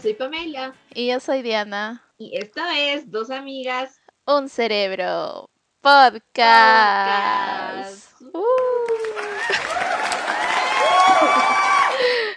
soy Pamela. Y yo soy Diana. Y esto es Dos Amigas. Un Cerebro Podcast. Uh.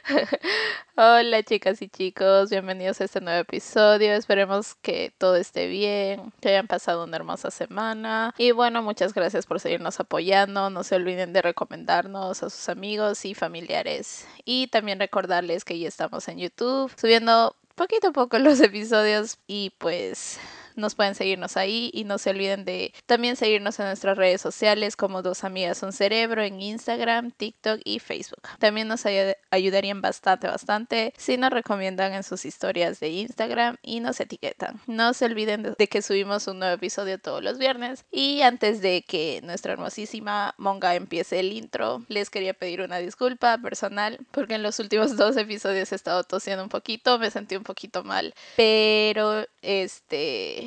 Hola chicas y chicos, bienvenidos a este nuevo episodio. Esperemos que todo esté bien, que hayan pasado una hermosa semana. Y bueno, muchas gracias por seguirnos apoyando. No se olviden de recomendarnos a sus amigos y familiares. Y también recordarles que ya estamos en YouTube subiendo poquito a poco los episodios y pues nos pueden seguirnos ahí y no se olviden de también seguirnos en nuestras redes sociales como Dos Amigas Un Cerebro en Instagram, TikTok y Facebook. También nos ayudarían bastante, bastante si nos recomiendan en sus historias de Instagram y nos etiquetan. No se olviden de que subimos un nuevo episodio todos los viernes y antes de que nuestra hermosísima Monga empiece el intro, les quería pedir una disculpa personal porque en los últimos dos episodios he estado tosiendo un poquito, me sentí un poquito mal, pero este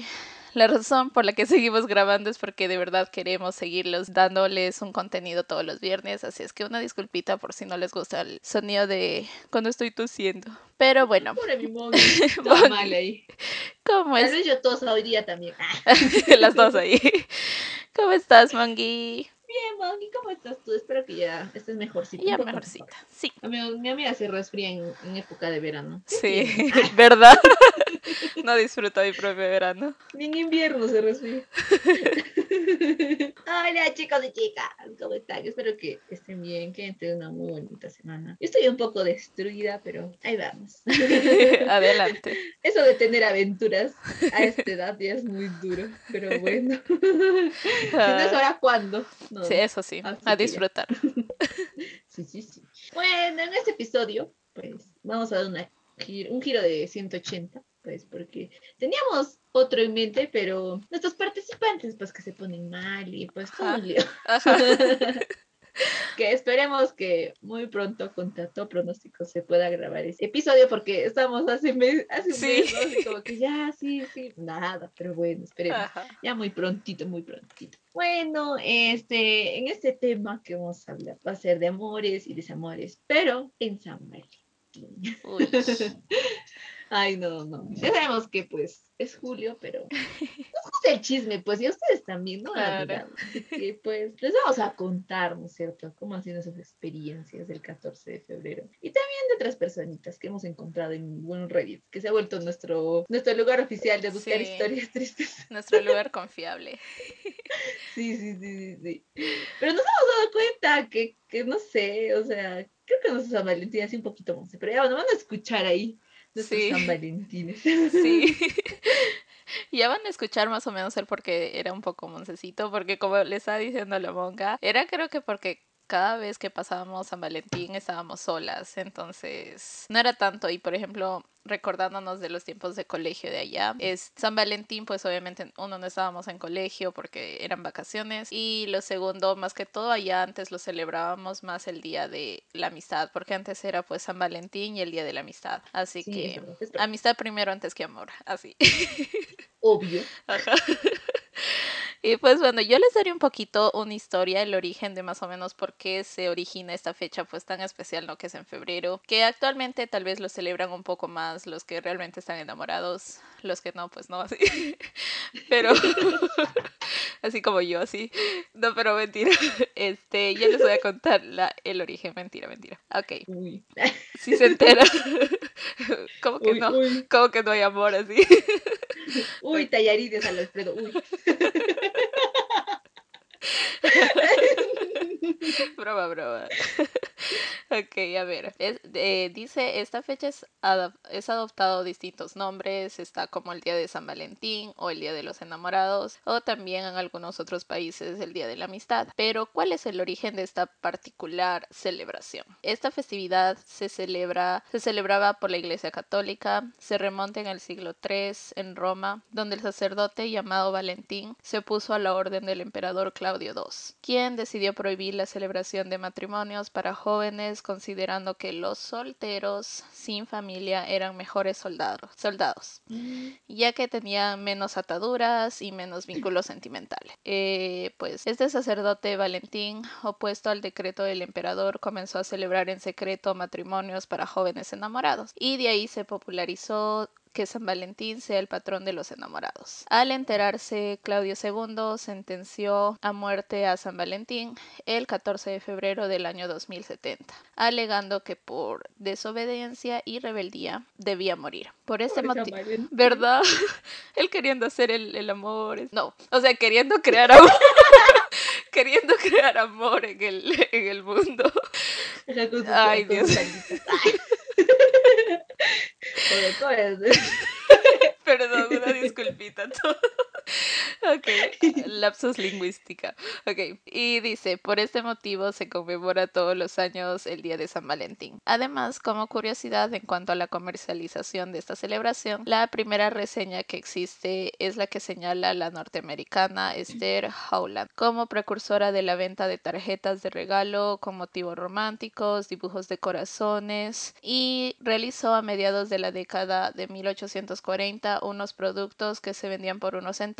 la razón por la que seguimos grabando es porque de verdad queremos seguirlos dándoles un contenido todos los viernes, así es que una disculpita por si no les gusta el sonido de cuando estoy tosiendo. Pero bueno. mal ahí. ¿Cómo es? Tal vez yo toso hoy día también. Las dos ahí. ¿Cómo estás, Mangi? Bien, Moni, ¿cómo estás tú? Espero que ya estés mejorcita. Ya mejorcita, sí. Mi, mi, amiga se resfría en, época de verano. Sí, ¿verdad? no disfruto mi propio verano. Ni en invierno se resfría. Hola chicos y chicas, ¿cómo están? Espero que estén bien, que tengan una muy bonita semana. Yo estoy un poco destruida, pero ahí vamos. Adelante. Eso de tener aventuras a esta edad ya es muy duro, pero bueno. si no es ahora, ¿cuándo? Sí, eso sí, a disfrutar. sí, sí, sí. Bueno, en este episodio, pues vamos a dar una, un giro de 180, pues porque teníamos otro en mente, pero nuestros participantes, pues que se ponen mal y pues todo un lío. que esperemos que muy pronto con tanto pronóstico se pueda grabar ese episodio porque estamos hace, mes, hace un mes, Y como que ya, sí, sí, nada, pero bueno, esperemos. Ya muy prontito, muy prontito. Bueno, este, en este tema que vamos a hablar va a ser de amores y desamores, pero en San Valentín. Ay, no, no. Ya sabemos que pues es julio, pero no es el chisme, pues, y ustedes también, ¿no? Claro. Y pues les vamos a contar, ¿no es cierto?, cómo han sido esas experiencias del 14 de febrero. Y también de otras personitas que hemos encontrado en buen Reddit, que se ha vuelto nuestro, nuestro lugar oficial de buscar historias tristes. Nuestro lugar confiable. Sí, sí, sí, sí, Pero nos hemos dado cuenta que, que no sé, o sea, creo que nuestra San Valentín así un poquito más, pero ya bueno, van a escuchar ahí sí. San Valentín. Sí. ya van a escuchar más o menos el porque era un poco moncecito, porque como le estaba diciendo a la monga, era creo que porque cada vez que pasábamos San Valentín estábamos solas, entonces no era tanto y por ejemplo recordándonos de los tiempos de colegio de allá, es San Valentín pues obviamente uno no estábamos en colegio porque eran vacaciones y lo segundo más que todo allá antes lo celebrábamos más el día de la amistad porque antes era pues San Valentín y el día de la amistad, así que amistad primero antes que amor, así. Obvio. Y pues bueno, yo les daré un poquito una historia, el origen de más o menos por qué se origina esta fecha pues tan especial, ¿no? Que es en febrero, que actualmente tal vez lo celebran un poco más los que realmente están enamorados, los que no, pues no así. Pero así como yo, así. No, pero mentira. Este, ya les voy a contar la, el origen, mentira, mentira. Ok. Uy. Si se entera. ¿Cómo que no? ¿Cómo que no hay amor así? Uy, tallarines al Alfredo, uy. broma, broma. ok, a ver. Eh, dice, esta fecha es, es adoptado distintos nombres. Está como el Día de San Valentín o el Día de los Enamorados o también en algunos otros países el Día de la Amistad. Pero, ¿cuál es el origen de esta particular celebración? Esta festividad se celebra, se celebraba por la Iglesia Católica, se remonta en el siglo III en Roma, donde el sacerdote llamado Valentín se opuso a la orden del emperador Claudio II, quien decidió prohibir la celebración de matrimonios para jóvenes considerando que los solteros sin familia eran mejores soldados, soldados mm. ya que tenían menos ataduras y menos vínculos sentimentales. Eh, pues este sacerdote Valentín, opuesto al decreto del emperador, comenzó a celebrar en secreto matrimonios para jóvenes enamorados y de ahí se popularizó que San Valentín sea el patrón de los enamorados. Al enterarse, Claudio II sentenció a muerte a San Valentín el 14 de febrero del año 2070, alegando que por desobediencia y rebeldía debía morir. Por este motivo, ¿verdad? Él queriendo hacer el, amor, no, o sea, queriendo crear amor. queriendo crear amor en el, en el mundo. Ay, Dios. Perdón, una disculpita. Ok, lapsus lingüística. Ok, y dice, por este motivo se conmemora todos los años el Día de San Valentín. Además, como curiosidad en cuanto a la comercialización de esta celebración, la primera reseña que existe es la que señala la norteamericana Esther Howland como precursora de la venta de tarjetas de regalo con motivos románticos, dibujos de corazones y realizó a mediados de la década de 1840 unos productos que se vendían por unos centavos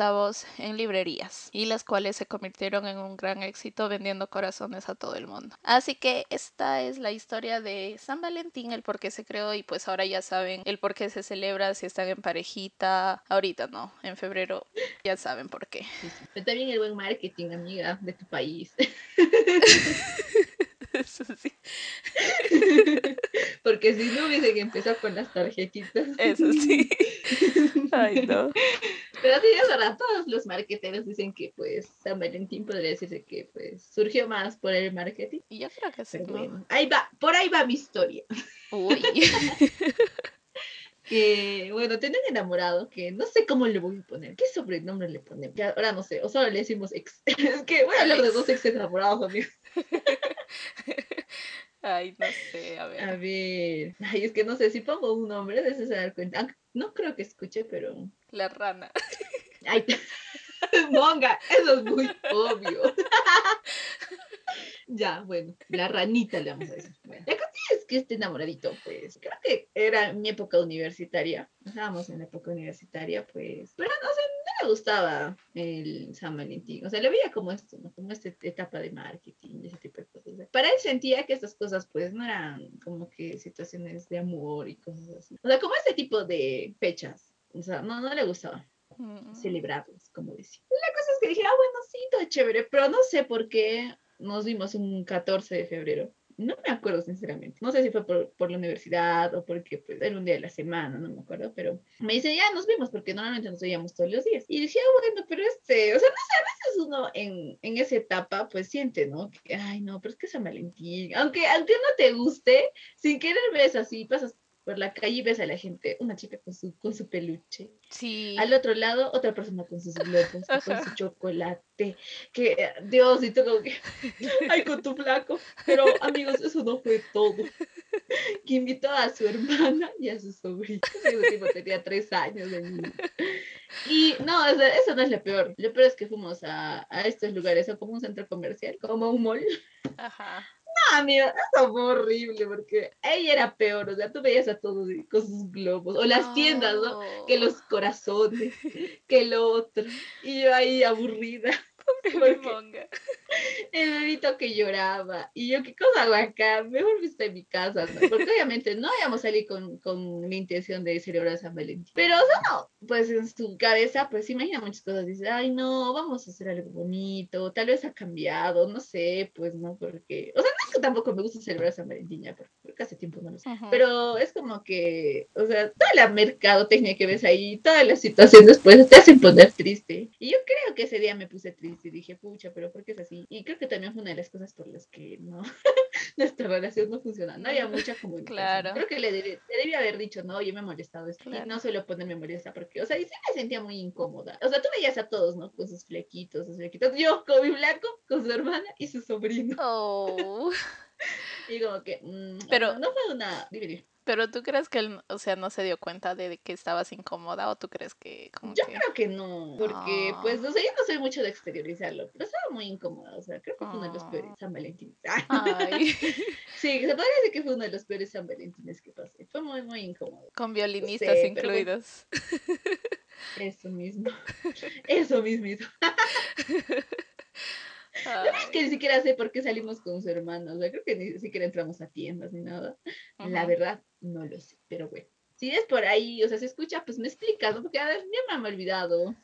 en librerías y las cuales se convirtieron en un gran éxito vendiendo corazones a todo el mundo. Así que esta es la historia de San Valentín, el por qué se creó y pues ahora ya saben el por qué se celebra, si están en parejita, ahorita no, en febrero ya saben por qué. Pero también el buen marketing, amiga, de tu país. Eso sí. Porque si no hubiesen empezado con las tarjetitas. Eso sí. Ay, no. Pero sí, es verdad, todos los marketeros dicen que pues San Valentín podría decirse que pues surgió más por el marketing. Y yo creo que sí. ahí va, por ahí va mi historia. Uy. que, bueno, tenía un enamorado que no sé cómo le voy a poner. ¿Qué sobrenombre le ponemos? Que ahora no sé, o solo le decimos ex. es que voy a hablar de dos ex enamorados, amigos. Ay, no sé, a ver. A ver. Ay, es que no sé, si pongo un nombre, de se dar cuenta. No creo que escuche, pero. La rana. Ay, monga, eso es muy obvio. ya, bueno, la ranita le vamos a decir. Bueno, la cosa es que este enamoradito, pues, creo que era mi época universitaria. Estábamos en la época universitaria, pues, pero no sé, me gustaba el San Valentín. O sea, le veía como esto, ¿no? Como esta etapa de marketing y ese tipo de cosas. Para él sentía que estas cosas, pues, no eran como que situaciones de amor y cosas así. O sea, como este tipo de fechas. O sea, no, no le gustaba mm. celebrarlos, como decía. La cosa es que dije, ah, bueno, sí, todo chévere, pero no sé por qué nos vimos un 14 de febrero. No me acuerdo sinceramente. No sé si fue por, por, la universidad o porque pues, era un día de la semana, no me acuerdo, pero me dice, ya nos vimos porque normalmente nos veíamos todos los días. Y decía, ah, bueno, pero este, o sea, no sé, a veces uno en, en esa etapa pues siente, ¿no? Que, ay, no, pero es que San Valentín. Aunque, aunque no te guste, sin querer ves así, pasas por la calle y ves a la gente, una chica con su, con su peluche. Sí. Al otro lado, otra persona con sus globos, con su chocolate. Que, Dios, y todo que, ay, con tu flaco. Pero, amigos, eso no fue todo. Que invitó a su hermana y a su sobrino. Ese tipo tenía tres años de Y no, eso no es lo peor. Lo peor es que fuimos a, a estos lugares, como un centro comercial, como un mall. Ajá no, amiga, eso fue horrible porque ella era peor, o sea, tú veías a todos con sus globos, o las tiendas, ¿no? Que los corazones, que lo otro, y yo ahí aburrida. El bebito que lloraba. Y yo, ¿qué cosa hago acá? Mejor viste en mi casa. Porque obviamente no íbamos a salir con, con la intención de celebrar San Valentín. Pero, o sea, no, pues en su cabeza, pues imagina muchas cosas. Dice, ay, no, vamos a hacer algo bonito. Tal vez ha cambiado, no sé, pues no, porque. O sea, no que tampoco me gusta celebrar San Valentín ya, porque hace tiempo no lo sé. Pero es como que, o sea, toda la mercadotecnia que ves ahí, todas las situaciones, pues te hacen poner triste. Y yo creo que ese día me puse triste y dije, pucha, pero ¿por qué es así? Y creo que también fue una de las cosas por las que no, nuestra relación no funciona. No había mucha comunicación. Claro. Creo que le, debía haber dicho, no, yo me he molestado esto. Y no suelo ponerme molesta porque, o sea, y se me sentía muy incómoda. O sea, tú veías a todos, ¿no? Con sus flequitos, sus flequitos. Yo con mi blanco, con su hermana y su sobrino. Oh. y como que, mm, pero no fue una... Pero tú crees que él, o sea, no se dio cuenta de que estabas incómoda o tú crees que como Yo creo que no, porque pues no sé, yo no soy mucho de exteriorizarlo, pero estaba muy incómoda, o sea, creo que fue uno de los peores San Valentín. Ay. sí, se podría decir que fue uno de los peores San Valentines que pasé. Fue muy, muy incómodo. Con violinistas incluidos. Eso mismo. Eso mismo. La es que ni siquiera sé por qué salimos con su hermano. O sea, creo que ni siquiera entramos a tiendas ni nada. La verdad, no lo sé. Pero bueno, si es por ahí, o sea, se escucha, pues me explicas, ¿no? Porque a ver, ya me he olvidado.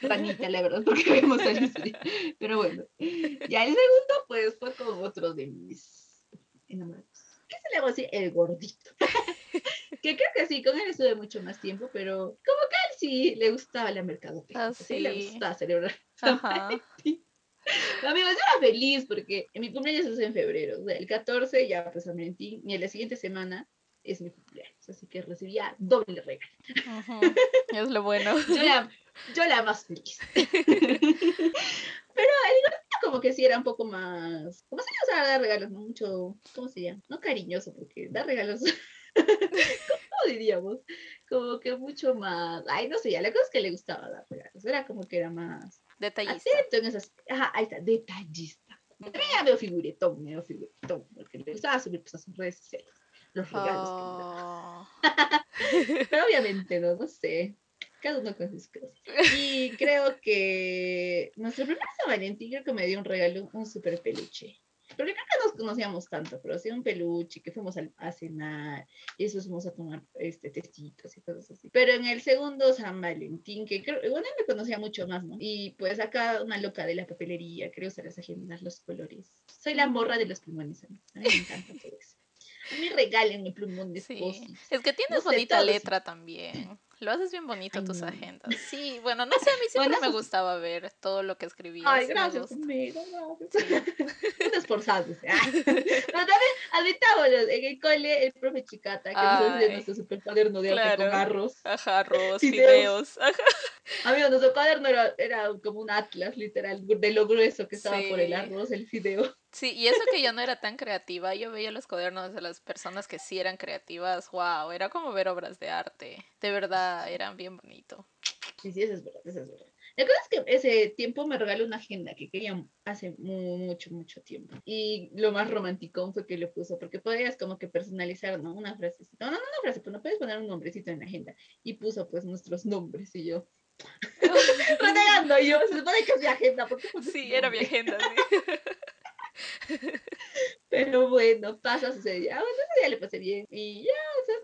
Ranita, la verdad, porque vemos el Pero bueno, ya el segundo, pues fue con otro de mis enamorados. ¿Qué se le va a decir? El gordito. que creo que sí, con él estuve mucho más tiempo, pero como que a él sí le gustaba la mercadotecnia. Ah, sí. le gustaba celebrar. Ajá. Amigos, yo era feliz porque mi cumpleaños es en febrero. O sea, el 14 ya pues a Valentín y en la siguiente semana es mi cumpleaños. Así que recibía doble regalo. Es lo bueno. Yo la, yo la más feliz. Pero el como que sí era un poco más. ¿Cómo se llama dar regalos? No mucho. ¿Cómo se llama? No cariñoso, porque dar regalos. ¿Cómo diríamos? Como que mucho más. Ay, no sé, ya la cosa es que le gustaba dar regalos. Era como que era más Detallista. en esas, ajá, ahí está, detallista. Ya veo figuretón, veo figuretón, porque le gustaba subir pues, a sus redes sociales los regalos oh. Pero obviamente no, no sé. Cada uno con sus cosas. Y creo que nuestro primer San Valentín creo que me dio un regalo, un super peluche. Porque creo que nos conocíamos tanto, pero sí un peluche, que fuimos a, cenar, y eso fuimos a tomar este, testitos y cosas así. Pero en el segundo San Valentín, que creo, bueno, me conocía mucho más, ¿no? Y pues acá una loca de la papelería, creo usar las agendas, los colores. Soy la morra de los plumones, a mí, me encanta todo eso. A mí regalen mi plumón de sí. Es que tienes bonita letra también. Lo haces bien bonito tus agendas. Sí, bueno, no sé, a mí siempre me gustaba ver todo lo que escribías. Ay, gracias, amiga, gracias. esforzados. Pero también admitámoslo, en el cole, el profe Chicata, que nos hace nuestro super cuaderno de arte con arroz. Ajá, arroz, fideos. Ajá. Amigo, nuestro cuaderno era, era, como un atlas, literal, de lo grueso que estaba por el arroz, el fideo. Sí, y eso que yo no era tan creativa, yo veía los cuadernos de las personas que sí eran creativas, wow, era como ver obras de arte, de verdad, eran bien bonito. Sí, sí, eso es verdad, eso es verdad. La cosa es que ese tiempo me regaló una agenda que quería hace mucho, mucho tiempo. Y lo más romántico fue que le puso, porque podías como que personalizar, ¿no? Una frasecita. No, no, no una frase, pero no puedes poner un nombrecito en la agenda. Y puso pues nuestros nombres y yo. renegando yo, se supone que es mi agenda. porque sí, era mi agenda, sí. Pero bueno, pasa, sucede. Ah, bueno, ese día le pasé bien. Y ya, o sea,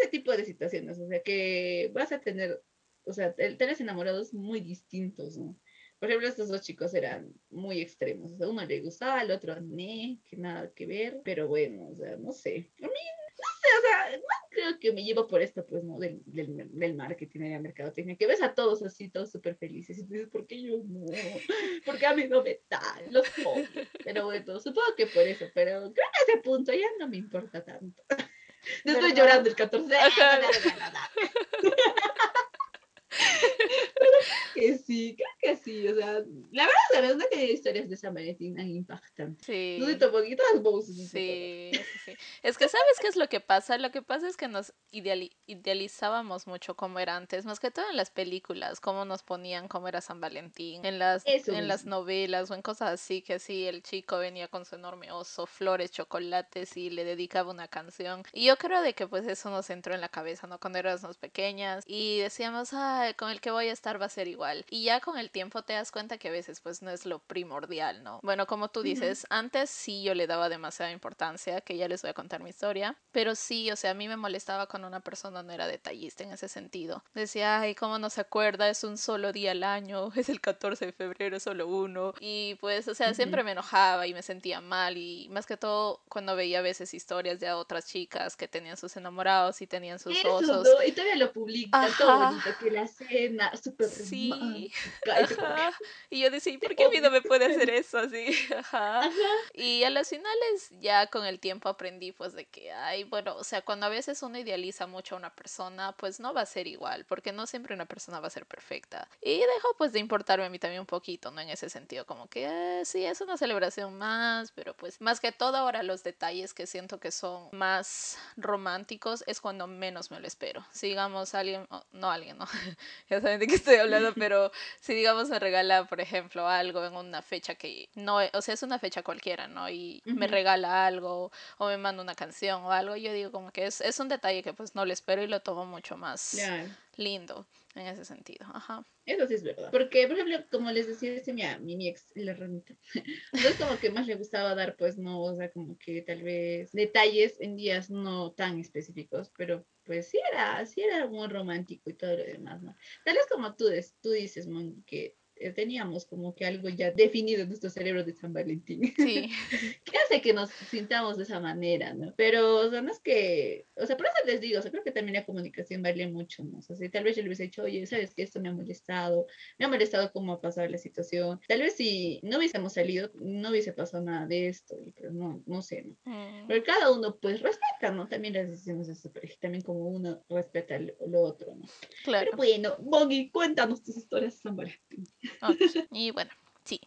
ese tipo de situaciones. O sea, que vas a tener, o sea, tenés enamorados muy distintos, ¿no? Por ejemplo, estos dos chicos eran muy extremos. O sea, uno le gustaba, al otro no, que nada que ver. Pero bueno, o sea, no sé. A mí no sé, o sea, no creo que me llevo por esto, pues, ¿no? Del, del, del marketing y la mercadotecnia, que ves a todos así, todos súper felices, y tú dices, ¿por qué yo no? Porque a mí no me dan, los odio. Pero bueno, supongo que por eso, pero creo que a ese punto ya no me importa tanto. Estoy llorando el 14 Pero que sí, creo que sí. O sea, la verdad, la verdad que hay historias de San Valentín tan impactantes. Sí. No. Sí, sí, sí. Es que, ¿sabes qué es lo que pasa? Lo que pasa es que nos idealizábamos mucho como era antes, más que todo en las películas, cómo nos ponían cómo era San Valentín, en las, en las novelas o en cosas así, que así el chico venía con su enorme oso, flores, chocolates y le dedicaba una canción. Y yo creo de que pues eso nos entró en la cabeza, ¿no? Cuando éramos pequeñas y decíamos, ah, con el que voy a estar va a ser igual. Y ya con el tiempo te das cuenta que a veces pues no es lo primordial, ¿no? Bueno, como tú dices, antes sí yo le daba demasiada importancia, que ya les voy a contar mi historia, pero sí, o sea, a mí me molestaba cuando una persona no era detallista en ese sentido. Decía, ay, ¿cómo no se acuerda? Es un solo día al año, es el 14 de febrero, solo uno. Y pues, o sea, siempre me enojaba y me sentía mal y más que todo cuando veía a veces historias de otras chicas que tenían sus enamorados y tenían sus osos. y todavía lo publica todo bonito, que la cena, súper Sí, Y yo decía, ¿por qué a mí no me puede hacer eso así? Y a las finales ya con el tiempo aprendí pues de que, ay, bueno, o sea, cuando a veces uno idealiza mucho a una persona, pues no va a ser igual, porque no siempre una persona va a ser perfecta. Y dejó pues de importarme a mí también un poquito, ¿no? En ese sentido, como que eh, sí, es una celebración más, pero pues más que todo ahora los detalles que siento que son más románticos es cuando menos me lo espero. Si digamos alguien, no alguien, no, ya saben de qué estoy hablando, pero si digamos me regala, por ejemplo, algo en una fecha que no, o sea, es una fecha cualquiera, ¿no? Y me regala algo o me manda una canción o algo, yo digo como que es, es un detalle que pues no le espero y lo tomo mucho más lindo en ese sentido. Ajá. Eso sí es verdad. Porque, por ejemplo, como les decía, este, mi, mi, ex, la ranita, entonces como que más le gustaba dar, pues no, o sea, como que tal vez detalles en días no tan específicos, pero pues sí era, sí era muy romántico y todo lo demás, ¿no? Tal vez como tú, tú dices, Mon, que teníamos como que algo ya definido en nuestro cerebro de San Valentín. Sí. ¿Qué hace que nos sintamos de esa manera, no? Pero, o sea, no es que, o sea, por eso les digo, o sea, creo que también la comunicación vale mucho, ¿no? O sea, si tal vez yo le hubiese dicho, oye, ¿sabes que esto me ha molestado? Me ha molestado cómo ha pasado la situación. Tal vez si no hubiésemos salido, no hubiese pasado nada de esto, pero no, no sé, ¿no? Mm. Pero cada uno, pues, respeta, ¿no? También las decisiones de su pareja, también como uno respeta lo, otro, ¿no? Claro. Pero bueno, Boggy, cuéntanos tus historias de San Valentín. Y bueno, sí,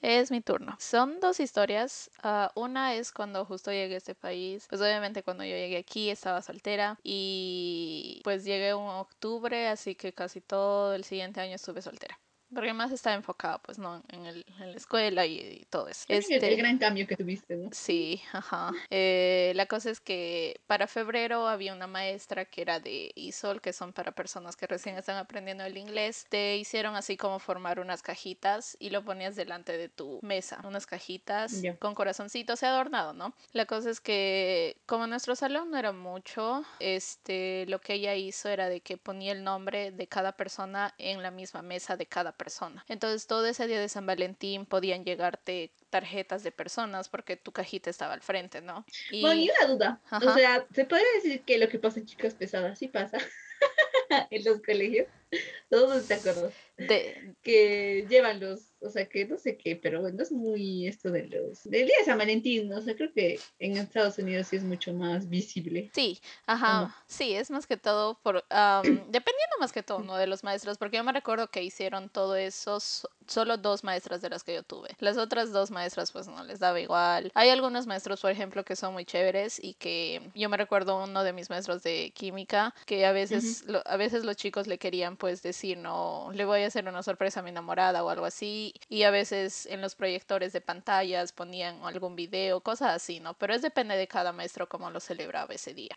es mi turno. Son dos historias. Ah, una es cuando justo llegué a este país. Pues obviamente cuando yo llegué aquí estaba soltera y pues llegué en octubre, así que casi todo el siguiente año estuve soltera porque más estaba enfocada, pues, ¿no? En, el, en la escuela y, todo eso. Este, el gran cambio que tuviste, ¿no? Sí, ajá. Eh, la cosa es que para febrero había una maestra que era de ISOL, que son para personas que recién están aprendiendo el inglés. Te hicieron así como formar unas cajitas y lo ponías delante de tu mesa. Unas cajitas con corazoncitos y adornado, ¿no? La cosa es que como nuestro salón no era mucho, este, lo que ella hizo era de que ponía el nombre de cada persona en la misma mesa de cada persona persona. Entonces todo ese día de San Valentín podían llegarte tarjetas de personas porque tu cajita estaba al frente, ¿no? Y... Bueno, y una duda. O sea, ¿se puede decir que lo que pasa en chicas pesadas sí pasa en los colegios? Todos te acuerdas. De... Que llevan los o sea que no sé qué, pero bueno, es muy esto de los, del día de San Valentín, ¿no? o sea, creo que en Estados Unidos sí es mucho más visible. Sí, ajá, sí, es más que todo por, dependiendo más que todo, ¿no? De los maestros, porque yo me recuerdo que hicieron todo eso solo dos maestras de las que yo tuve. Las otras dos maestras pues no les daba igual. Hay algunos maestros, por ejemplo, que son muy chéveres y que yo me recuerdo uno de mis maestros de química que a veces, a veces los chicos le querían pues decir, no, le voy a hacer una sorpresa a mi enamorada o algo así y a veces en los proyectores de pantallas ponían algún video, cosas así, ¿no? Pero es depende de cada maestro cómo lo celebraba ese día.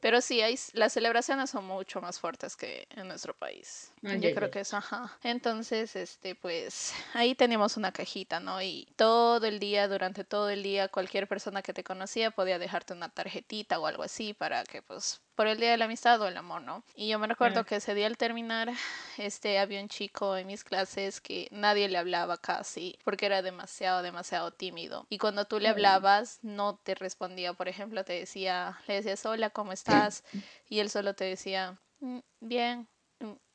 Pero sí, hay, las celebraciones son mucho más fuertes que en nuestro país. Ah, Yo creo que eso, ajá. Entonces, este, pues ahí teníamos una cajita, ¿no? Y todo el día, durante todo el día, cualquier persona que te conocía podía dejarte una tarjetita o algo así para que pues por el Día de la Amistad o el amor, ¿no? Y yo me recuerdo que ese día al terminar, este, había un chico en mis clases que nadie le hablaba casi porque era demasiado, demasiado tímido. Y cuando tú le hablabas, no te respondía. Por ejemplo, te decía, le decías, hola, ¿cómo estás? Y él solo te decía, mm, bien,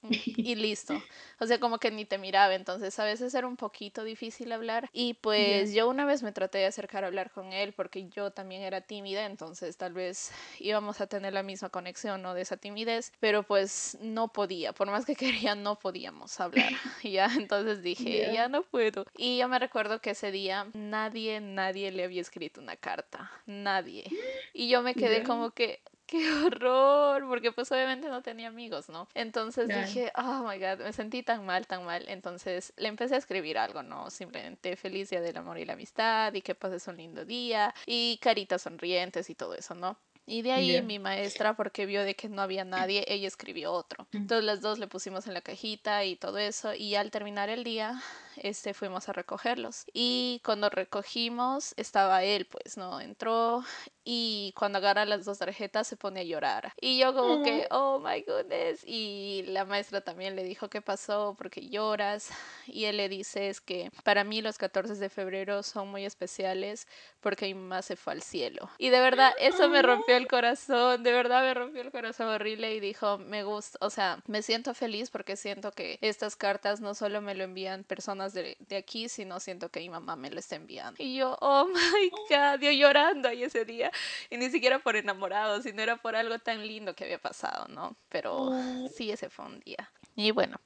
y listo. O sea, como que ni te miraba, entonces a veces era un poquito difícil hablar. Y pues yo una vez me traté de acercar a hablar con él porque yo también era tímida, entonces tal vez íbamos a tener la misma conexión, ¿no? De esa timidez, pero pues no podía, por más que quería, no podíamos hablar. Y ya, entonces dije, ya no puedo. Y yo me recuerdo que ese día nadie, nadie le había escrito una carta, nadie. Y yo me quedé como que, qué horror, porque pues obviamente no tenía amigos, ¿no? Entonces dije, oh my god, me sentí tan mal, tan mal. Entonces le empecé a escribir algo, ¿no? Simplemente feliz día del amor y la amistad y que pases un lindo día y caritas sonrientes y todo eso, ¿no? Y de ahí mi maestra, porque vio de que no había nadie, ella escribió otro. Entonces las dos le pusimos en la cajita y todo eso. Y al terminar el día, este, fuimos a recogerlos. Y cuando recogimos, estaba él, pues, ¿no? Entró y cuando agarra las dos tarjetas se pone a llorar. Y yo como que, oh my goodness. Y la maestra también le dijo, ¿qué pasó? porque lloras? Y él le dice, es que para mí los 14 de febrero son muy especiales porque mi mamá se fue al cielo. Y de verdad, eso me rompió el corazón, de verdad me rompió el corazón horrible y dijo, me gusta, o sea, me siento feliz porque siento que estas cartas no solo me lo envían personas de, de aquí, sino siento que mi mamá me lo está enviando. Y yo, oh my god, yo llorando ahí ese día y ni siquiera por enamorado, sino era por algo tan lindo que había pasado, ¿no? Pero sí, ese fue un día. Y bueno,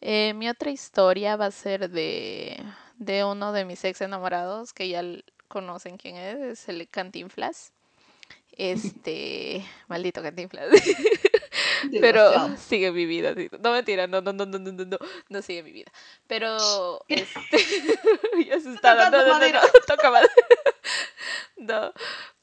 eh, mi otra historia va a ser de, de uno de mis ex enamorados, que ya conocen quién es, es el Cantinflas. Este, maldito Cantinflas. Pero sigue mi vida. No mentira, no, no, no, no, no, no, no sigue mi vida. Pero este no, no, no, toca madera. No,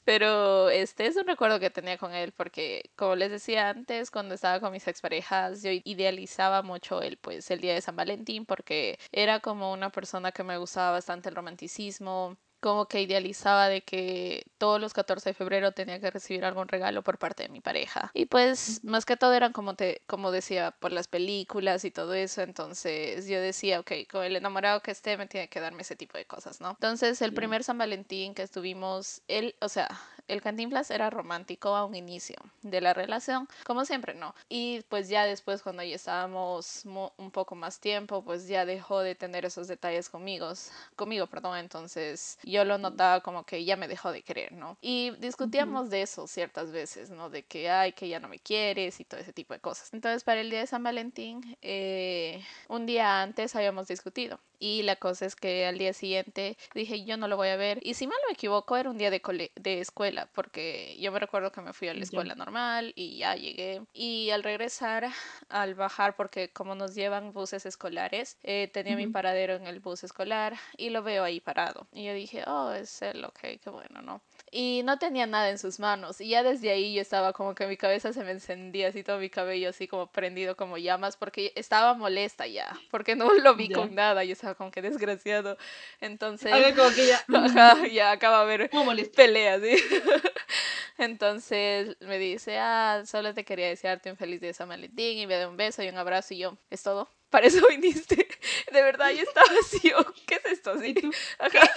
pero este es un recuerdo que tenía con él porque, como les decía antes, cuando estaba con mis exparejas, yo idealizaba mucho el, pues, el día de San Valentín porque era como una persona que me gustaba bastante el romanticismo, como que idealizaba de que todos los 14 de febrero tenía que recibir algún regalo por parte de mi pareja. Y pues más que todo eran como te como decía por las películas y todo eso, entonces yo decía, ok, con el enamorado que esté me tiene que darme ese tipo de cosas, ¿no? Entonces el primer San Valentín que estuvimos, él, o sea, el Cantinflas era romántico a un inicio de la relación, como siempre, ¿no? Y pues ya después cuando ya estábamos un poco más tiempo, pues ya dejó de tener esos detalles conmigo, conmigo, perdón, entonces yo lo notaba como que ya me dejó de querer, ¿no? Y discutíamos de eso ciertas veces, ¿no? De que, ay, que ya no me quieres y todo ese tipo de cosas. Entonces para el día de San Valentín, eh, un día antes habíamos discutido y la cosa es que al día siguiente dije, yo no lo voy a ver. Y si mal no me equivoco, era un día de, de escuela, porque yo me recuerdo que me fui a la escuela normal y ya llegué. Y al regresar, al bajar, porque como nos llevan buses escolares, eh, tenía mi paradero en el bus escolar y lo veo ahí parado. Y yo dije, oh, es él, ok, qué bueno, ¿no? Y no tenía nada en sus manos. Y ya desde ahí yo estaba como que mi cabeza se me encendía, así todo mi cabello así como prendido como llamas, porque estaba molesta ya, porque no lo vi con nada. Yo estaba como que desgraciado. Entonces, como que ya, ya acaba de ver peleas, ¿sí? Entonces me dice, ah, solo te quería desearte un feliz día de San Valentín y me da un beso y un abrazo y yo, ¿es todo? Para eso viniste. De verdad, yo estaba así, ¿qué es esto? ¿Sí? Ajá.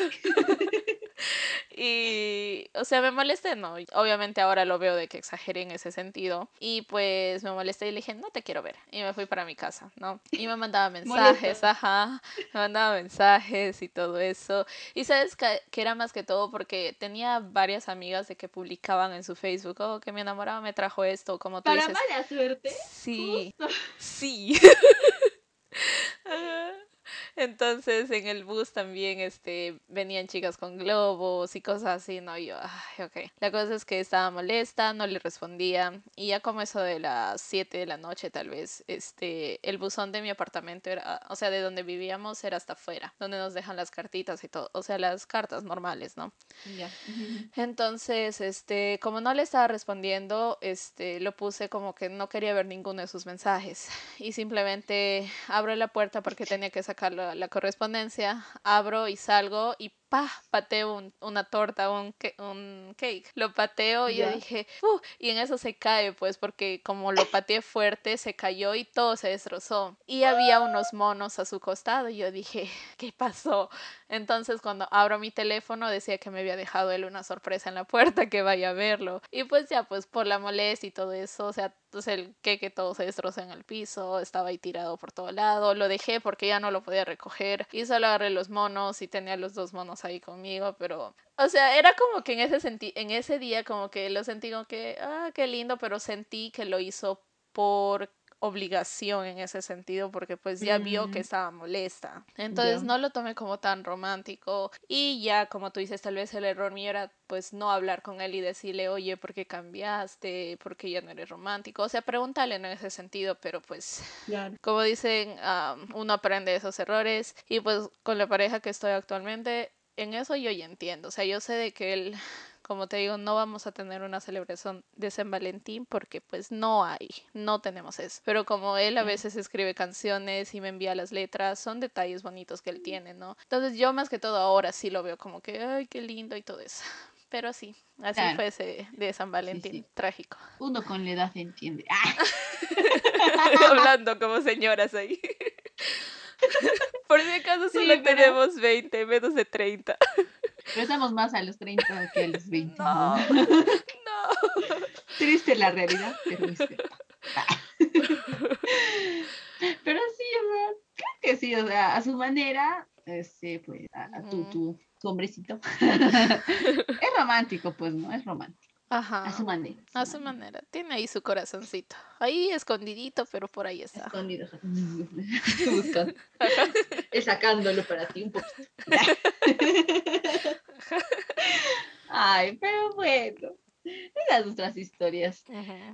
Y, o sea, me molesté, ¿no? Obviamente ahora lo veo de que exageré en ese sentido. Y pues me molesté y le dije, no te quiero ver. Y me fui para mi casa, ¿no? Y me mandaba mensajes, ajá. Me mandaba mensajes y todo eso. Y sabes que, era más que todo porque tenía varias amigas de que publicaban en su Facebook, oh, que mi enamorado me trajo esto, como tú para dices. mala suerte. Sí. Sí. Entonces en el bus también este, venían chicas con globos y cosas así, ¿no? Y yo, ay, ok. La cosa es que estaba molesta, no le respondía y ya como eso de las 7 de la noche tal vez, este, el buzón de mi apartamento era, o sea, de donde vivíamos era hasta afuera, donde nos dejan las cartitas y todo, o sea, las cartas normales, ¿no? Ya. Entonces, este, como no le estaba respondiendo, este, lo puse como que no quería ver ninguno de sus mensajes y simplemente abro la puerta porque tenía que la, correspondencia, abro y salgo y pa, pateo una torta, un, un cake. Lo pateo y yo dije, uh, y en eso se cae, pues, porque como lo pateé fuerte, se cayó y todo se destrozó. Y había unos monos a su costado y yo dije, ¿qué pasó? Entonces cuando abro mi teléfono decía que me había dejado él una sorpresa en la puerta, que vaya a verlo. Y pues ya, pues por la molestia y todo eso, o sea, pues el que todo se destrozó en el piso, estaba ahí tirado por todo lado, lo dejé porque ya no lo podía recoger y solo agarré los monos y tenía los dos monos ahí conmigo, pero, o sea, era como que en ese, senti en ese día como que lo sentí como que, ah, qué lindo, pero sentí que lo hizo por obligación en ese sentido porque pues ya vio que mm. estaba molesta. Entonces no lo tomé como tan romántico y ya como tú dices tal vez el error mío era pues no hablar con él y decirle oye ¿por qué cambiaste? ¿por qué ya no eres romántico? O sea pregúntale en ese sentido pero pues como dicen uno aprende de esos errores y pues con la pareja que estoy actualmente en eso yo ya entiendo, o sea, yo sé de que él como te digo, no vamos a tener una celebración de San Valentín porque pues no hay, no tenemos eso. Pero como él a veces escribe canciones y me envía las letras, son detalles bonitos que él tiene, ¿no? Entonces yo más que todo ahora sí lo veo como que, ay, qué lindo y todo eso. Pero sí, así fue ese de San Valentín, trágico. Uno con la edad entiende. ¡Ah! Hablando como señoras ahí. Por si acaso solo tenemos 20, menos de 30. Pero estamos más a los 30 que a los 20. No, no. Triste la realidad, pero es Pero sí, creo que sí, o sea, a su manera, este, pues, a, tu, tu, tu hombrecito. es romántico, pues, ¿no? Es romántico. Ajá. A su manera. A su manera. Tiene ahí su corazoncito. Ahí escondidito, pero por ahí está. Escondido. Buscando. Es sacándolo para ti un poquito. Ay, pero bueno. Esas otras historias.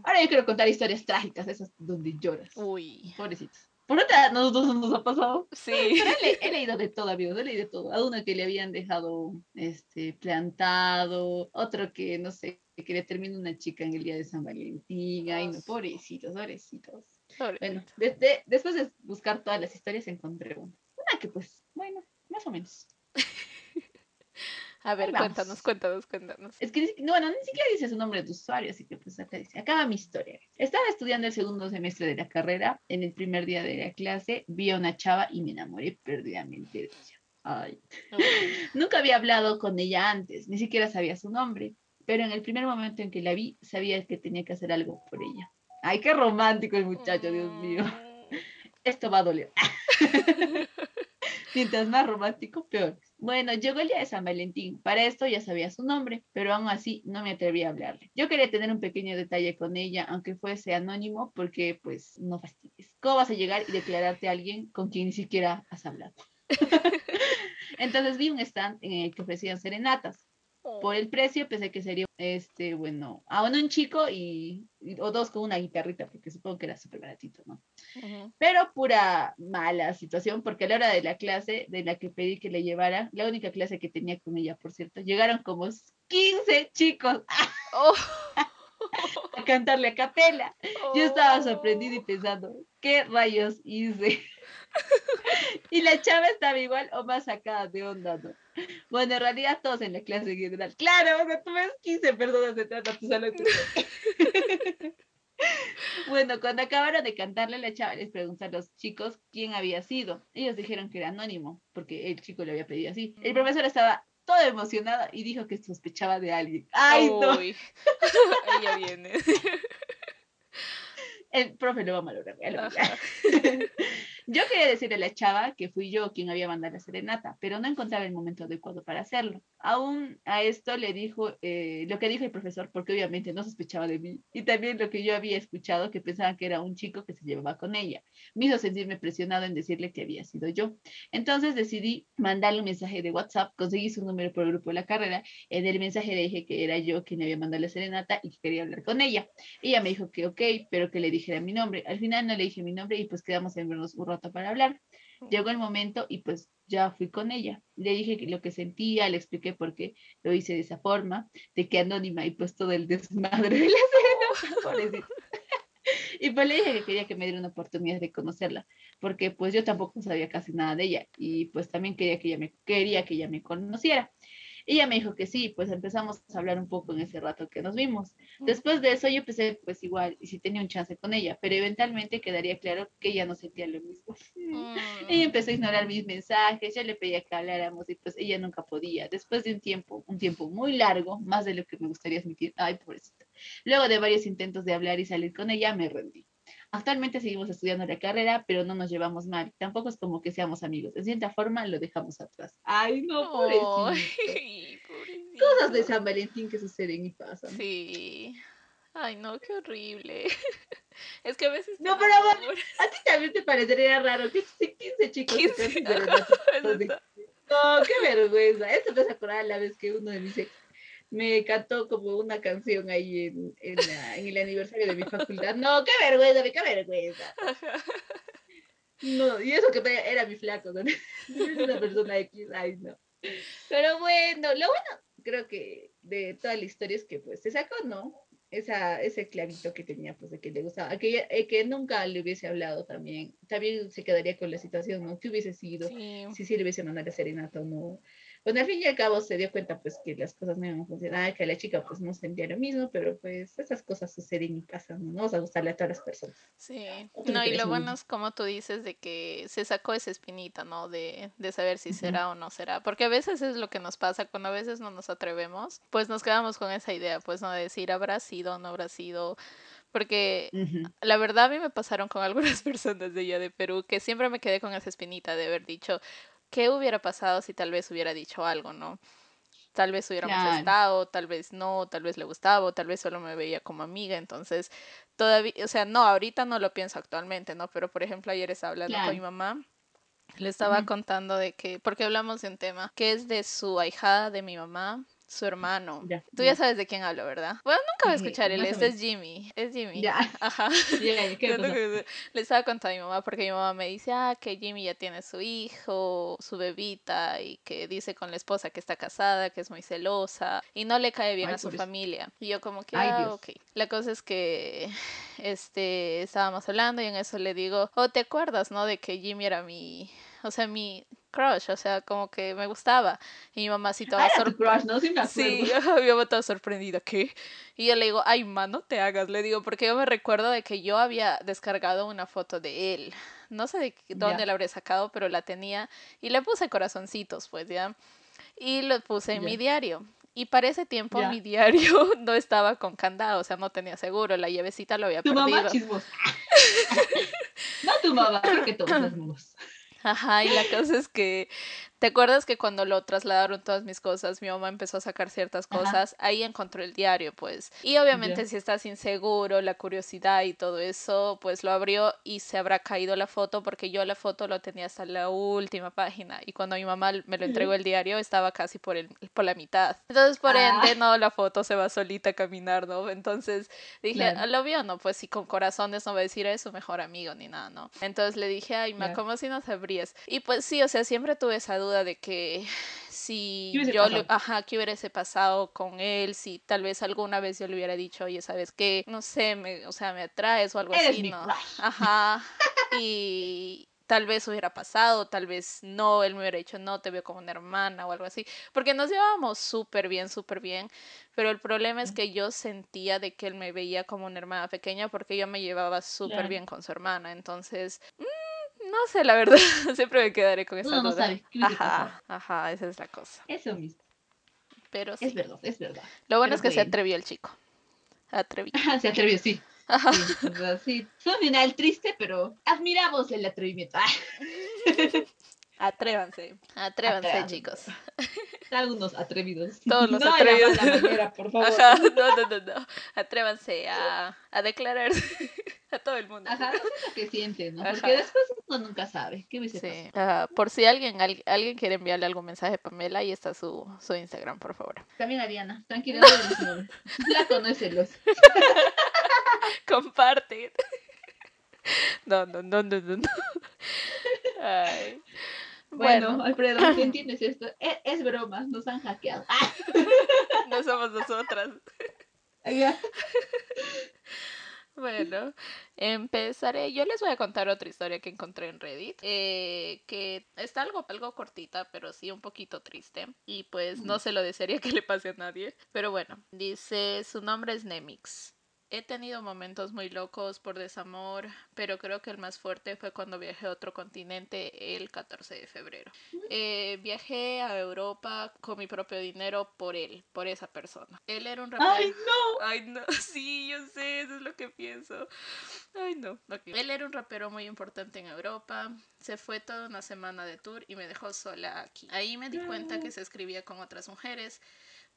Ahora yo quiero contar historias trágicas, esas donde lloras. Uy. Pobrecitos. Por otra, nosotros nos ha pasado. Sí. he, leído de todo, amigos, he leído de todo. A uno que le habían dejado este, plantado, otro que, no sé, que le termina una chica en el día de San Valentín. Ay, no, pobrecitos, pobrecitos. Bueno, desde, después de buscar todas las historias encontré una. Una que, pues, bueno, más o menos. A ver, cuéntanos, cuéntanos, cuéntanos. Es que, bueno, ni siquiera dice su nombre de usuario, así que pues acá dice, acaba mi historia. Estaba estudiando el segundo semestre de la carrera, en el primer día de la clase vi a una chava y me enamoré perdidamente de ella. Ay. Nunca había hablado con ella antes, ni siquiera sabía su nombre, pero en el primer momento en que la vi, sabía que tenía que hacer algo por ella. Ay, qué romántico el muchacho, Dios mío. Mm. Esto va a doler. Mientras más romántico, peor. Bueno, llegó el día de San Valentín. Para esto ya sabía su nombre, pero aún así no me atreví a hablarle. Yo quería tener un pequeño detalle con ella, aunque fuese anónimo, porque pues no fastidies. ¿Cómo vas a llegar y declararte a alguien con quien ni siquiera has hablado? Entonces vi un stand en el que ofrecían serenatas. Por el precio pensé que sería, este, bueno, a uno un chico y, o dos con una guitarrita, porque supongo que era súper baratito, ¿no? Pero pura mala situación, porque a la hora de la clase de la que pedí que le llevara, la única clase que tenía con ella, por cierto, llegaron como 15 chicos oh. a cantarle a capela. Yo estaba sorprendida y pensando, ¿qué rayos hice? y la chava estaba igual o más sacada de onda, ¿no? Bueno, en realidad todos en la clase general. Claro, o sea, tú ves 15 personas detrás de tu salón. bueno, cuando acabaron de cantarle, la chava les preguntó a los chicos quién había sido. Ellos dijeron que era anónimo, porque el chico le había pedido así. El profesor estaba todo emocionado y dijo que sospechaba de alguien. ¡Ay, no! Ella viene. El profe lo va a malograr. Yo quería decirle a la chava que fui yo quien había mandado la serenata, pero no encontraba el momento adecuado para hacerlo. Aún a esto le dijo eh, lo que dijo el profesor, porque obviamente no sospechaba de mí, y también lo que yo había escuchado, que pensaban que era un chico que se llevaba con ella. Me hizo sentirme presionado en decirle que había sido yo. Entonces decidí mandarle un mensaje de WhatsApp, conseguí su número por el grupo de la carrera, en el mensaje le dije que era yo quien había mandado la serenata y que quería hablar con ella. Ella me dijo que ok, pero que le dijera mi nombre. Al final no le dije mi nombre y pues quedamos en vernos un para hablar. Llegó el momento y pues ya fui con ella. Le dije lo que sentía, le expliqué por qué lo hice de esa forma, de que anónima y pues todo el desmadre de la escena. y pues le dije que quería que me diera una oportunidad de conocerla, porque pues yo tampoco sabía casi nada de ella y pues también quería que ella me, quería que ella me conociera. Ella me dijo que sí, pues empezamos a hablar un poco en ese rato que nos vimos. Después de eso yo empecé pues igual, y si tenía un chance con ella, pero eventualmente quedaría claro que ella no sentía lo mismo. Mm. Ella empezó a ignorar mis mensajes, yo le pedía que habláramos y pues ella nunca podía. Después de un tiempo, un tiempo muy largo, más de lo que me gustaría admitir, ay, pobrecita. Luego de varios intentos de hablar y salir con ella, me rendí. Actualmente seguimos estudiando la carrera, pero no nos llevamos mal. Tampoco es como que seamos amigos. De cierta forma lo dejamos atrás. Ay, no, pobrecito. Cosas de San Valentín que suceden y pasan. Sí. Ay, no, qué horrible. Es que a veces. No, pero a ti también te parecería raro que 15 chicos 15. No, qué vergüenza. Esto me hace acordar la vez que uno de mis ex me cantó como una canción ahí en, en, el aniversario de mi facultad. No, qué vergüenza, qué vergüenza. No, y eso que era mi flaco, ¿no? una persona X, ay no. Pero bueno, lo bueno, creo que de toda la historia es que pues se sacó, ¿no? Esa, ese clavito que tenía, pues de que le gustaba, que, eh, que nunca le hubiese hablado también, también se quedaría con la situación, ¿no? ¿Qué hubiese sido? Si sí le hubiese mandado a serenata o no pues al fin y al cabo se dio cuenta pues que las cosas no iban a funcionar, que la chica pues no sentía lo mismo, pero pues esas cosas suceden y pasan, no, vamos a gustarle a todas las personas. Sí, no, y lo bueno es como tú dices de que se sacó esa espinita, ¿no? De, de saber si será o no será, porque a veces es lo que nos pasa, cuando a veces no nos atrevemos, pues nos quedamos con esa idea, pues no de decir habrá sido o no habrá sido, porque la verdad a mí me pasaron con algunas personas de allá de Perú que siempre me quedé con esa espinita de haber dicho, ¿qué hubiera pasado si tal vez hubiera dicho algo, no? Tal vez hubiéramos estado, tal vez no, tal vez le gustaba, tal vez solo me veía como amiga, entonces todavía, o sea, no, ahorita no lo pienso actualmente, ¿no? Pero por ejemplo, ayer estaba hablando con mi mamá, le estaba contando de que, porque hablamos de un tema, que es de su ahijada de mi mamá, su hermano. Tú ya sabes de quién hablo, ¿verdad? Bueno, nunca voy a escuchar él, este es Jimmy. Es Jimmy. Ya. Ajá. Le estaba contando a mi mamá porque mi mamá me dice, ah, que Jimmy ya tiene su hijo, su bebita, y que dice con la esposa que está casada, que es muy celosa, y no le cae bien a su familia. Y yo como que, ah, ok. La cosa es que, este, estábamos hablando y en eso le digo, oh, ¿te acuerdas, no? De que Jimmy era mi, o sea, mi crush, o sea, como que me gustaba. Y mi mamá sí toda sorprendida. ¿no? Sí, me sí, mi mamá toda sorprendida, ¿qué? Y yo le digo, ay, mano, te hagas, le digo, porque yo me recuerdo de que yo había descargado una foto de él. No sé de dónde la habré sacado, pero la tenía y le puse corazoncitos, pues ya. Y lo puse en mi diario. Y para ese tiempo mi diario no estaba con candado, o sea, no tenía seguro, la llavecita lo había tu perdido. Mamá chismosa. no tu mamá, que todos somos. Ajá, y la cosa es que ¿Te acuerdas que cuando lo trasladaron todas mis cosas, mi mamá empezó a sacar ciertas cosas? Ahí encontró el diario, pues. Y obviamente si estás inseguro, la curiosidad y todo eso, pues lo abrió y se habrá caído la foto porque yo la foto lo tenía hasta la última página y cuando mi mamá me lo entregó el diario estaba casi por, el, por la mitad. Entonces, por ah. ende, no, la foto se va solita a caminar, ¿no? Entonces dije, ¿lo vio? No, pues si con corazones no va a decir a su mejor amigo ni nada, ¿no? Entonces le dije, ay, ma, ¿cómo si no sabrías? Y pues sí, o sea, siempre tuve esa duda de que si yo, ajá, qué hubiese pasado con él, si tal vez alguna vez yo le hubiera dicho, oye, ¿sabes qué? No sé, me, o sea, me atraes o algo así, ¿no? Ajá. Y tal vez hubiera pasado, tal vez no, él me hubiera dicho, no, te veo como una hermana o algo así, porque nos llevábamos súper bien, súper bien, pero el problema es que yo sentía de que él me veía como una hermana pequeña porque yo me llevaba súper bien con su hermana, entonces... Mm, no sé, la verdad. Siempre me quedaré con esa no, duda. No ajá, ajá, esa es la cosa. Eso mismo. Pero sí. Es verdad, es verdad. Lo bueno es que se atrevió el chico. Atrevió. se atrevió, sí. Ajá. Sí, Fue un final triste, pero admiramos el atrevimiento. Atrévanse, atrévanse, chicos. Algunos atrevidos. Todos los atrevidos. por favor. no, no, no, no. Atrévanse a, a declararse a todo el mundo. Ajá, lo que sienten, ¿no? Porque después uno nunca sabe. ¿Qué hubiese sí. por si alguien, alguien quiere enviarle algún mensaje a Pamela, ahí está su, su Instagram, por favor. También a Diana. Tranquila, La conócelos. Comparte. No, no, no, no, no. Ay. Bueno, Alfredo, ¿qué entiendes esto? Es, es, broma, nos han hackeado. No somos nosotras. Bueno, empezaré. Yo les voy a contar otra historia que encontré en Reddit, eh, que está algo, algo cortita, pero sí un poquito triste. Y pues no se lo desearía que le pase a nadie. Pero bueno, dice, su nombre es Nemix. He tenido momentos muy locos por desamor, pero creo que el más fuerte fue cuando viajé a otro continente el 14 de febrero. Eh, viajé a Europa con mi propio dinero por él, por esa persona. Él era un rapero. ¡Ay, no! ¡Ay, no! Sí, yo sé, eso es lo que pienso. ¡Ay, no! Él era un rapero muy importante en Europa. Se fue toda una semana de tour y me dejó sola aquí. Ahí me di cuenta que se escribía con otras mujeres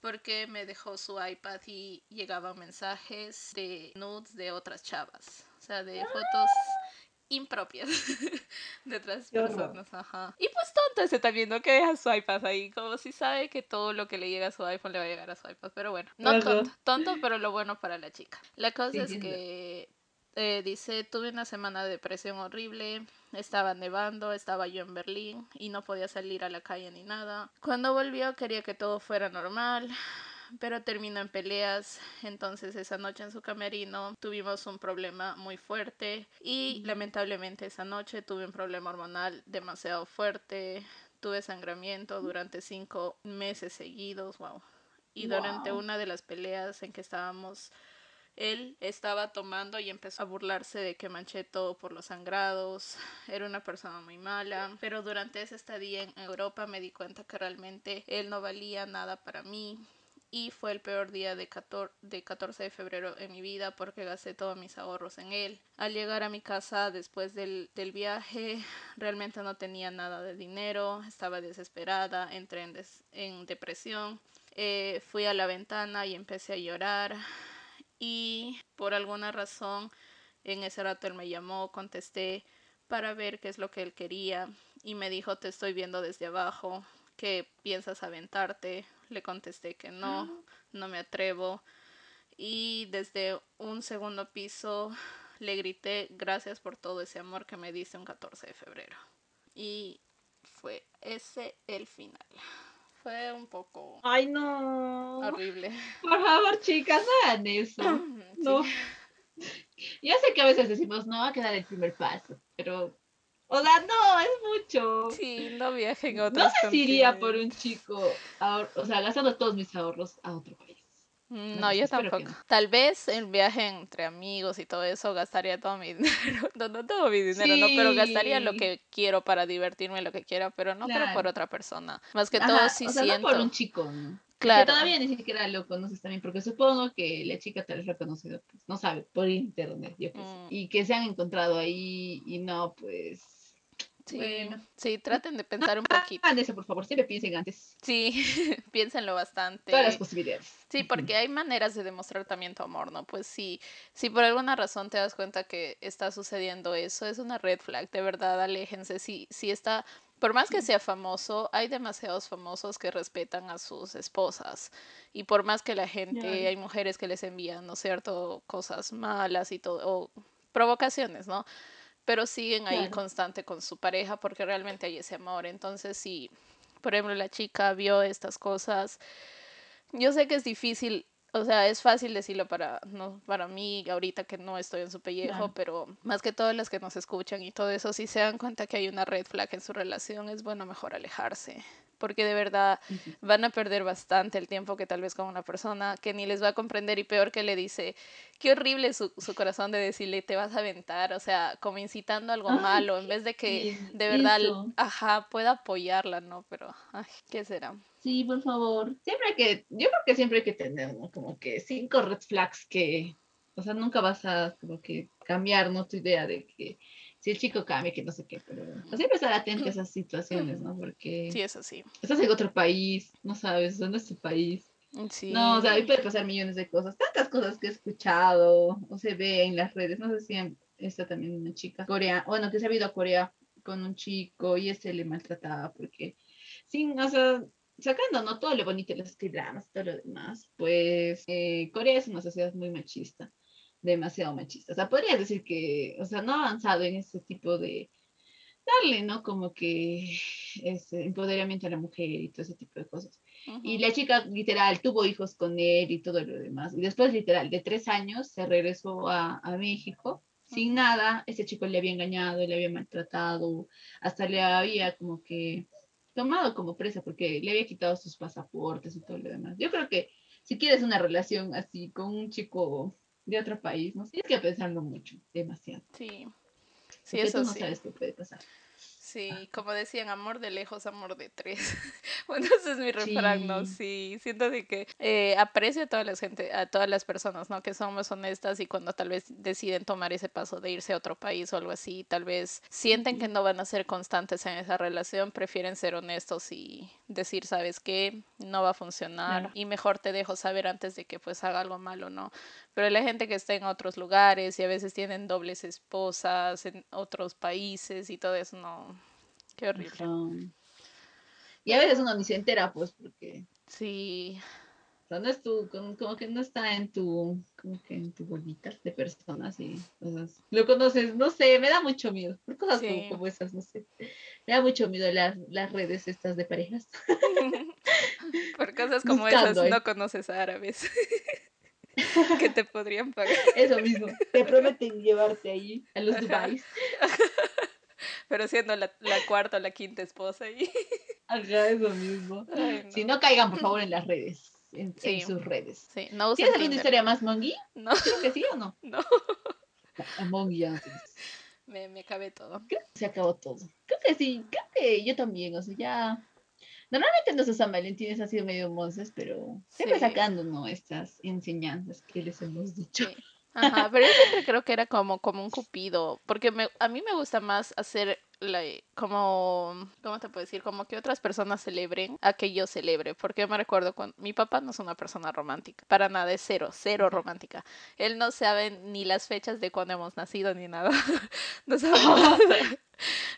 porque me dejó su iPad y llegaban mensajes de nudes de otras chavas, o sea, de fotos impropias de otras personas, ajá. Y pues tonto ese también, ¿no? Que deja su iPad ahí, como si sabe que todo lo que le llega a su iPhone le va a llegar a su iPad, pero bueno, no tonto, tonto, pero lo bueno para la chica. La cosa es que eh, dice, tuve una semana de depresión horrible, estaba nevando, estaba yo en Berlín y no podía salir a la calle ni nada. Cuando volvió quería que todo fuera normal, pero terminó en peleas. Entonces esa noche en su camerino tuvimos un problema muy fuerte y lamentablemente esa noche tuve un problema hormonal demasiado fuerte. Tuve sangramiento durante cinco meses seguidos, wow. Y durante una de las peleas en que estábamos él estaba tomando y empezó a burlarse de que manché todo por los sangrados. Era una persona muy mala. Pero durante ese estadía en Europa me di cuenta que realmente él no valía nada para mí. Y fue el peor día de 14 de, 14 de febrero en mi vida porque gasté todos mis ahorros en él. Al llegar a mi casa después del, del viaje, realmente no tenía nada de dinero, estaba desesperada, entré en, en depresión. Eh, fui a la ventana y empecé a llorar y por alguna razón en ese rato él me llamó, contesté para ver qué es lo que él quería y me dijo te estoy viendo desde abajo, ¿qué piensas aventarte? Le contesté que no, ah. no me atrevo y desde un segundo piso le grité gracias por todo ese amor que me diste un 14 de febrero. Y fue ese el final. Fue un poco. Ay, no. Horrible. Por favor, chicas, no hagan eso. No. Ya sé que a veces decimos, no, va a quedar el primer paso, pero. O sea, no, es mucho. Sí, no viajen a otros No sé iría por un chico, o sea, gastando todos mis ahorros a otro país. Mm, no, yo tampoco. Tal vez en viaje entre amigos y todo eso gastaría todo mi dinero. No, no todo mi dinero, no, pero gastaría lo que quiero para divertirme, lo que quiera, pero no claro. por otra persona. Más que todo sí o sea, No por un chico, ¿no? Claro. Que todavía ni siquiera lo conoces también, porque supongo que la chica tal vez reconocido, pues, no sabe, por internet, yo mm. Y que se han encontrado ahí y no, pues Sí, bueno. sí, traten de pensar un poquito. Eso, por favor, siempre piensen antes. Sí, piénsenlo bastante. Todas las posibilidades. Sí, porque hay maneras de demostrar también tu amor, ¿no? Pues sí, si por alguna razón te das cuenta que está sucediendo eso, es una red flag, de verdad, aléjense. Si, si está, por más que sea famoso, hay demasiados famosos que respetan a sus esposas. Y por más que la gente, hay mujeres que les envían, ¿no es cierto?, cosas malas y todo, o provocaciones, ¿no? Pero siguen ahí constante con su pareja porque realmente hay ese amor. Entonces, si, por ejemplo, la chica vio estas cosas, yo sé que es difícil, o sea, es fácil decirlo para, no, para mí ahorita que no estoy en su pellejo, pero más que todas las que nos escuchan y todo eso, si se dan cuenta que hay una red flag en su relación, es bueno mejor alejarse porque de verdad van a perder bastante el tiempo que tal vez con una persona que ni les va a comprender y peor que le dice, qué horrible su, su corazón de decirle, te vas a aventar, o sea, como incitando algo malo, en vez de que de verdad, ajá, pueda apoyarla, ¿no? Pero, ay, ¿qué será? Sí, por favor. Siempre hay que, yo creo que siempre hay que tener, Como que cinco red flags que, o sea, nunca vas a como que cambiar, ¿no? Tu idea de que si el chico cambia, que no sé qué, pero siempre estar atento a esas situaciones, ¿no? Porque sí, eso sí. Estás en otro país, no sabes, no es tu país. Sí. No, o sea, ahí puede pasar millones de cosas, tantas cosas que he escuchado o se ve en las redes, no sé si está también una chica coreana, bueno, que se ha ido a Corea con un chico y este le maltrataba porque, sin, o sea, sacando no todo lo bonito, los dramas, todo lo demás, pues eh, Corea es una sociedad muy machista demasiado machista. O sea, podrías decir que, o sea, no ha avanzado en ese tipo de darle, ¿no? Como que ese empoderamiento a la mujer y todo ese tipo de cosas. Y la chica literal tuvo hijos con él y todo lo demás. Y después literal, de tres años, se regresó a, a México sin nada. Ese chico le había engañado, le había maltratado, hasta le había como que tomado como presa porque le había quitado sus pasaportes y todo lo demás. Yo creo que si quieres una relación así con un chico de otro país, ¿no? Tienes que pensarlo mucho, demasiado. Sí. Sí, eso tú no sabes qué puede pasar. Sí, como decían, amor de lejos, amor de tres. bueno, ese es mi refrán, ¿no? Sí, siento de que eh, aprecio a toda la gente, a todas las personas, ¿no? Que somos honestas y cuando tal vez deciden tomar ese paso de irse a otro país o algo así, tal vez sienten que no van a ser constantes en esa relación, prefieren ser honestos y decir, ¿sabes qué? No va a funcionar y mejor te dejo saber antes de que pues haga algo malo, ¿no? Pero la gente que está en otros lugares y a veces tienen dobles esposas en otros países y todo eso, no, Qué horrible. Y a veces uno ni se entera, pues, porque. Sí. O sea, no es tu, como, que no está en tu, como que en tu bolita de personas y cosas. Lo conoces, no sé, me da mucho miedo. Por cosas como, esas, no sé. Me da mucho miedo las, las redes estas de parejas. Por cosas como esas no conoces árabes. que te podrían pagar. Eso mismo, te prometen llevarte ahí a los Dubais. Pero siendo la, cuarta o la quinta esposa ahí. Ajá, eso mismo. Si no caigan, por favor, en las redes. En, sus redes. Sí, no ¿Tienes alguna historia más, Mongi? No. Creo que sí o no. No. A Mongi ya. Me, me acabé todo. se acabó todo. Creo que sí, creo que yo también, o sea, ya Normalmente nuestros San Valentín ha sido medio monces, pero siempre sacando ¿no? estas enseñanzas que les hemos dicho. Ajá, pero yo siempre creo que era como, como un cupido, porque me, a mí me gusta más hacer la, como, ¿cómo te puedo decir? Como que otras personas celebren a que yo celebre, porque yo me recuerdo cuando mi papá no es una persona romántica, para nada, es cero, cero romántica. Él no sabe ni las fechas de cuando hemos nacido ni nada. no sabe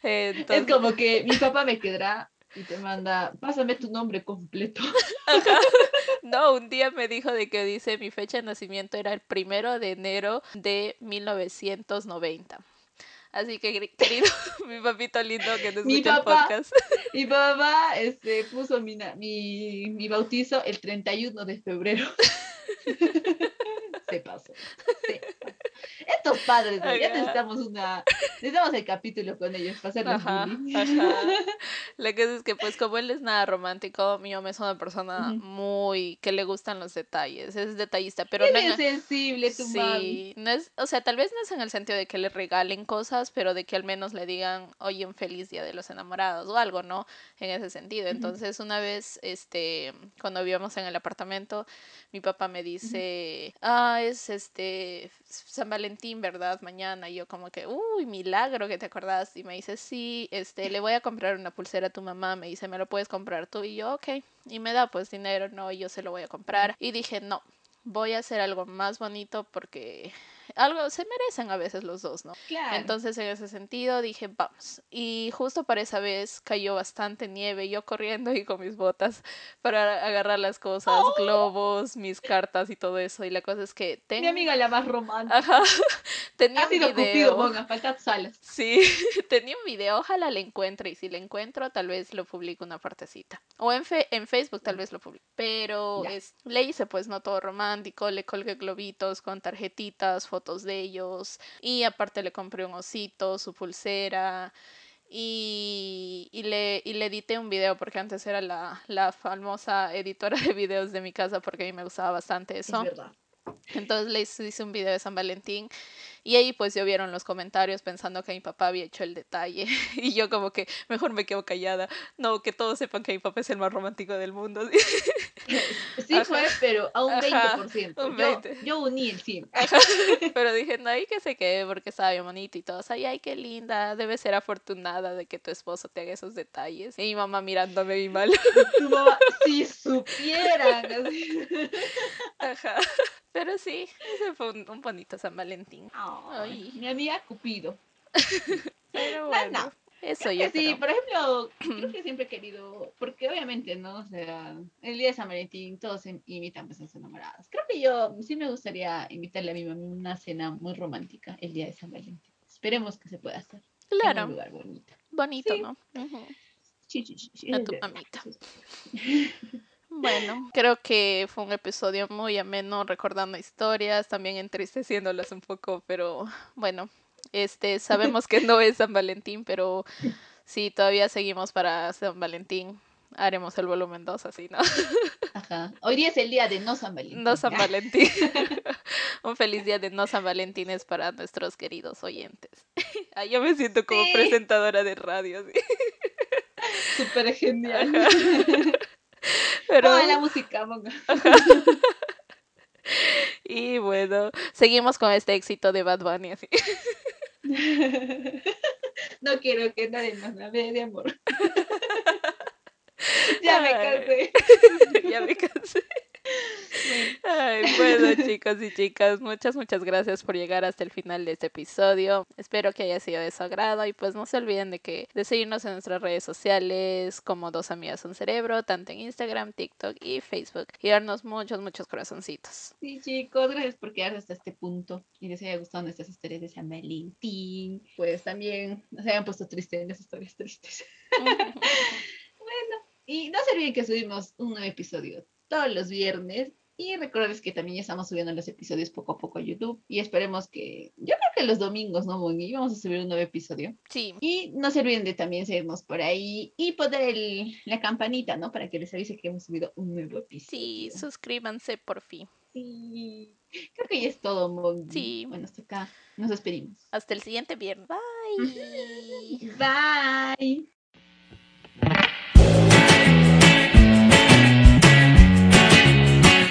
Es como que mi papá me quedará y te manda, pásame tu nombre completo. No, un día me dijo de que dice mi fecha de nacimiento era el primero de enero de 1990. Así que, querido, mi papito lindo que nos escucha el podcast. Mi papá este, puso mi, mi, mi bautizo el 31 de febrero. Se pasó. Se pasó. Estos padres, ya necesitamos una, necesitamos el capítulo con ellos para hacerles ajá, La cosa es que pues como él es nada romántico, mi mamá es una persona muy que le gustan los detalles, es detallista, pero no es sensible tu sí, no es, o sea, tal vez no es en el sentido de que le regalen cosas, pero de que al menos le digan, "Oye, un feliz día de los enamorados" o algo, ¿no? En ese sentido. Entonces, una vez este cuando vivíamos en el apartamento, mi papá me dice, "Ah, es este San Valentín, ¿verdad? Mañana. Y yo como que, uy, milagro que te acordás. Y me dice, sí, este, le voy a comprar una pulsera a tu mamá. Me dice, ¿me lo puedes comprar tú? Y yo, ok. Y me da pues dinero, no, y yo se lo voy a comprar. Y dije, no, voy a hacer algo más bonito porque algo se merecen a veces los dos, ¿no? Claro. Entonces en ese sentido dije, vamos. Y justo para esa vez cayó bastante nieve, yo corriendo y con mis botas para agarrar las cosas, ¡Oh! globos, mis cartas y todo eso. Y la cosa es que tengo... Mi amiga la más romántica. Ajá. tenía un video. Cupido, ponga, falta salas. Sí, tenía un video, ojalá le encuentre y si le encuentro tal vez lo publico una partecita. O en, fe en Facebook tal vez lo publique. Pero es, le hice pues no todo romántico, le colgué globitos con tarjetitas, fotos de ellos y aparte le compré un osito, su pulsera y, y, le, y le edité un video porque antes era la, la famosa editora de videos de mi casa porque a mí me gustaba bastante eso. Es. Entonces le hice un video de San Valentín y ahí pues yo vieron los comentarios pensando que mi papá había hecho el detalle y yo como que mejor me quedo callada. No, que todos sepan que mi papá es el más romántico del mundo. Sí fue, pero a un 20%. Yo, yo, uní el 100. Pero dije, no, hay que se quede porque estaba bien bonito y todo. Ay, ay, qué linda. Debe ser afortunada de que tu esposo te haga esos detalles. Y mi mamá mirándome bien mal. Tu mamá, si supieran. Ajá. Pero sí, ese fue un, bonito San Valentín. Ay, mi amiga Cupido. Pero bueno. Eso yo Sí, por ejemplo, creo que siempre he querido, porque obviamente, ¿no? O sea, el día de San Valentín todos invitan pues, a sus enamoradas. Creo que yo sí me gustaría invitarle a mi mamá una cena muy romántica el día de San Valentín. Esperemos que se pueda hacer. Claro. En un lugar bonito. Bonito, ¿no? Sí, sí, sí, A tu mamita. Bueno, creo que fue un episodio muy ameno, recordando historias, también entristeciéndolas un poco, pero bueno, este, sabemos que no es San Valentín, pero si todavía seguimos para San Valentín, haremos el volumen 2 así, ¿no? Ajá. Hoy día es el día de no San Valentín. No San Valentín. Un feliz día de no San Valentín es para nuestros queridos oyentes. Ay, yo me siento como presentadora de radio. ¿sí? Súper genial. Pero... la música, Y bueno, seguimos con este éxito de Bad Bunny así. No quiero que nadie nos hable de amor. Ya me cansé. Ya me cansé. Ay, bueno, chicos y chicas, muchas, muchas gracias por llegar hasta el final de este episodio. Espero que haya sido de su agrado y pues no se olviden de que de seguirnos en nuestras redes sociales como Dos Amigas Un Cerebro, tanto en Instagram, TikTok y Facebook y darnos muchos, muchos corazoncitos. Sí, chicos, gracias por quedarse hasta este punto y les haya gustado nuestras historias de San Valentín. Pues también nos hayan puesto tristes en las historias tristes. bueno Y no se olviden que subimos un nuevo episodio todos los viernes y recuerden que también ya estamos subiendo los episodios poco a poco a YouTube. Y esperemos que, yo creo que los domingos, ¿no, Moni? Vamos a subir un nuevo episodio. Sí. Y no se olviden de también seguirnos por ahí y poner el, la campanita, ¿no? Para que les avise que hemos subido un nuevo episodio. Sí, suscríbanse por fin. Sí. Creo que ya es todo, Moni. Sí. Bueno, hasta acá. Nos despedimos. Hasta el siguiente viernes. Bye. Bye.